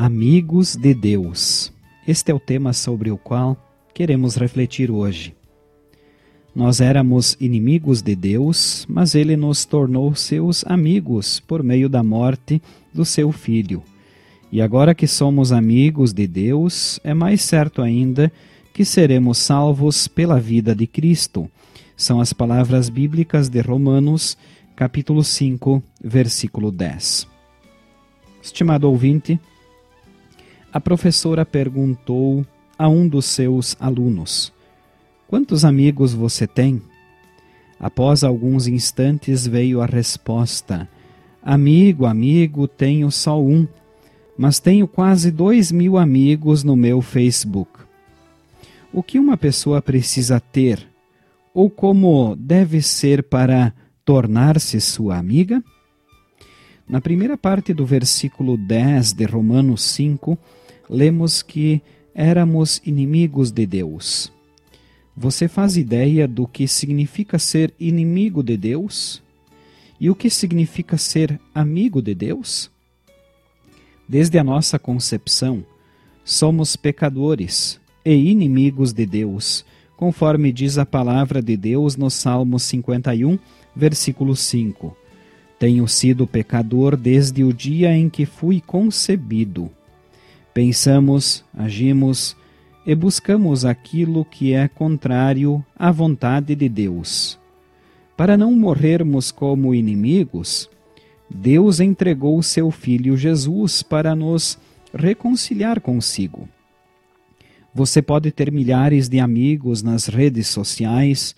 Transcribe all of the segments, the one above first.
Amigos de Deus. Este é o tema sobre o qual queremos refletir hoje. Nós éramos inimigos de Deus, mas ele nos tornou seus amigos por meio da morte do seu filho. E agora que somos amigos de Deus, é mais certo ainda que seremos salvos pela vida de Cristo. São as palavras bíblicas de Romanos, capítulo 5, versículo 10. Estimado ouvinte, a professora perguntou a um dos seus alunos: Quantos amigos você tem? Após alguns instantes veio a resposta: Amigo, amigo, tenho só um, mas tenho quase dois mil amigos no meu Facebook. O que uma pessoa precisa ter, ou como deve ser para tornar-se sua amiga? Na primeira parte do versículo 10 de Romanos 5, lemos que éramos inimigos de Deus. Você faz ideia do que significa ser inimigo de Deus? E o que significa ser amigo de Deus? Desde a nossa concepção, somos pecadores e inimigos de Deus, conforme diz a palavra de Deus no Salmo 51, versículo 5. Tenho sido pecador desde o dia em que fui concebido pensamos, agimos e buscamos aquilo que é contrário à vontade de Deus. Para não morrermos como inimigos, Deus entregou seu Filho Jesus para nos reconciliar consigo. Você pode ter milhares de amigos nas redes sociais,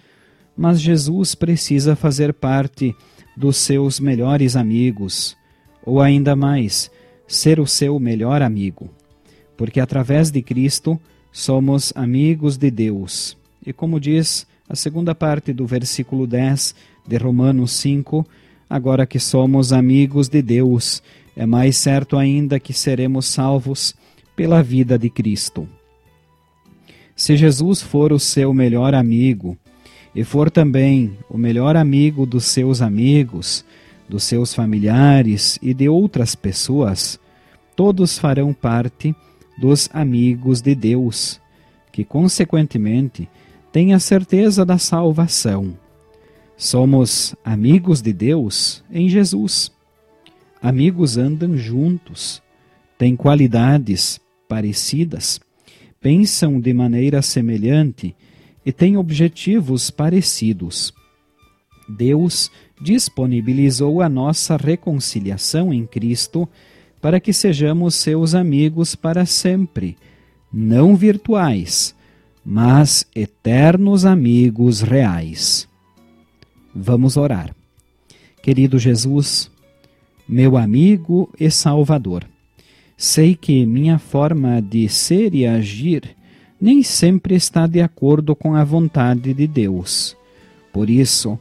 mas Jesus precisa fazer parte dos seus melhores amigos, ou ainda mais, ser o seu melhor amigo porque através de Cristo somos amigos de Deus. E como diz a segunda parte do versículo 10 de Romanos 5, agora que somos amigos de Deus, é mais certo ainda que seremos salvos pela vida de Cristo. Se Jesus for o seu melhor amigo, e for também o melhor amigo dos seus amigos, dos seus familiares e de outras pessoas, todos farão parte dos amigos de Deus, que consequentemente têm a certeza da salvação. Somos amigos de Deus em Jesus. Amigos andam juntos, têm qualidades parecidas, pensam de maneira semelhante e têm objetivos parecidos. Deus disponibilizou a nossa reconciliação em Cristo para que sejamos seus amigos para sempre, não virtuais, mas eternos amigos reais. Vamos orar. Querido Jesus, meu amigo e Salvador, sei que minha forma de ser e agir nem sempre está de acordo com a vontade de Deus. Por isso,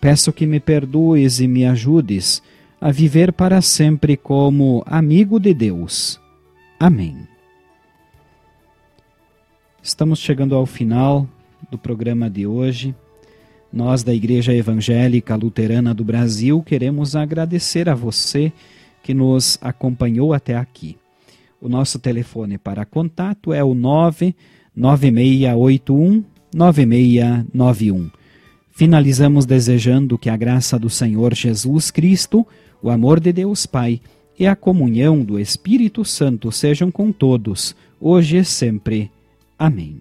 peço que me perdoes e me ajudes a viver para sempre como amigo de Deus. Amém. Estamos chegando ao final do programa de hoje. Nós, da Igreja Evangélica Luterana do Brasil, queremos agradecer a você que nos acompanhou até aqui. O nosso telefone para contato é o 99681 9691. Finalizamos desejando que a graça do Senhor Jesus Cristo o amor de Deus Pai e a comunhão do Espírito Santo sejam com todos, hoje e sempre. Amém.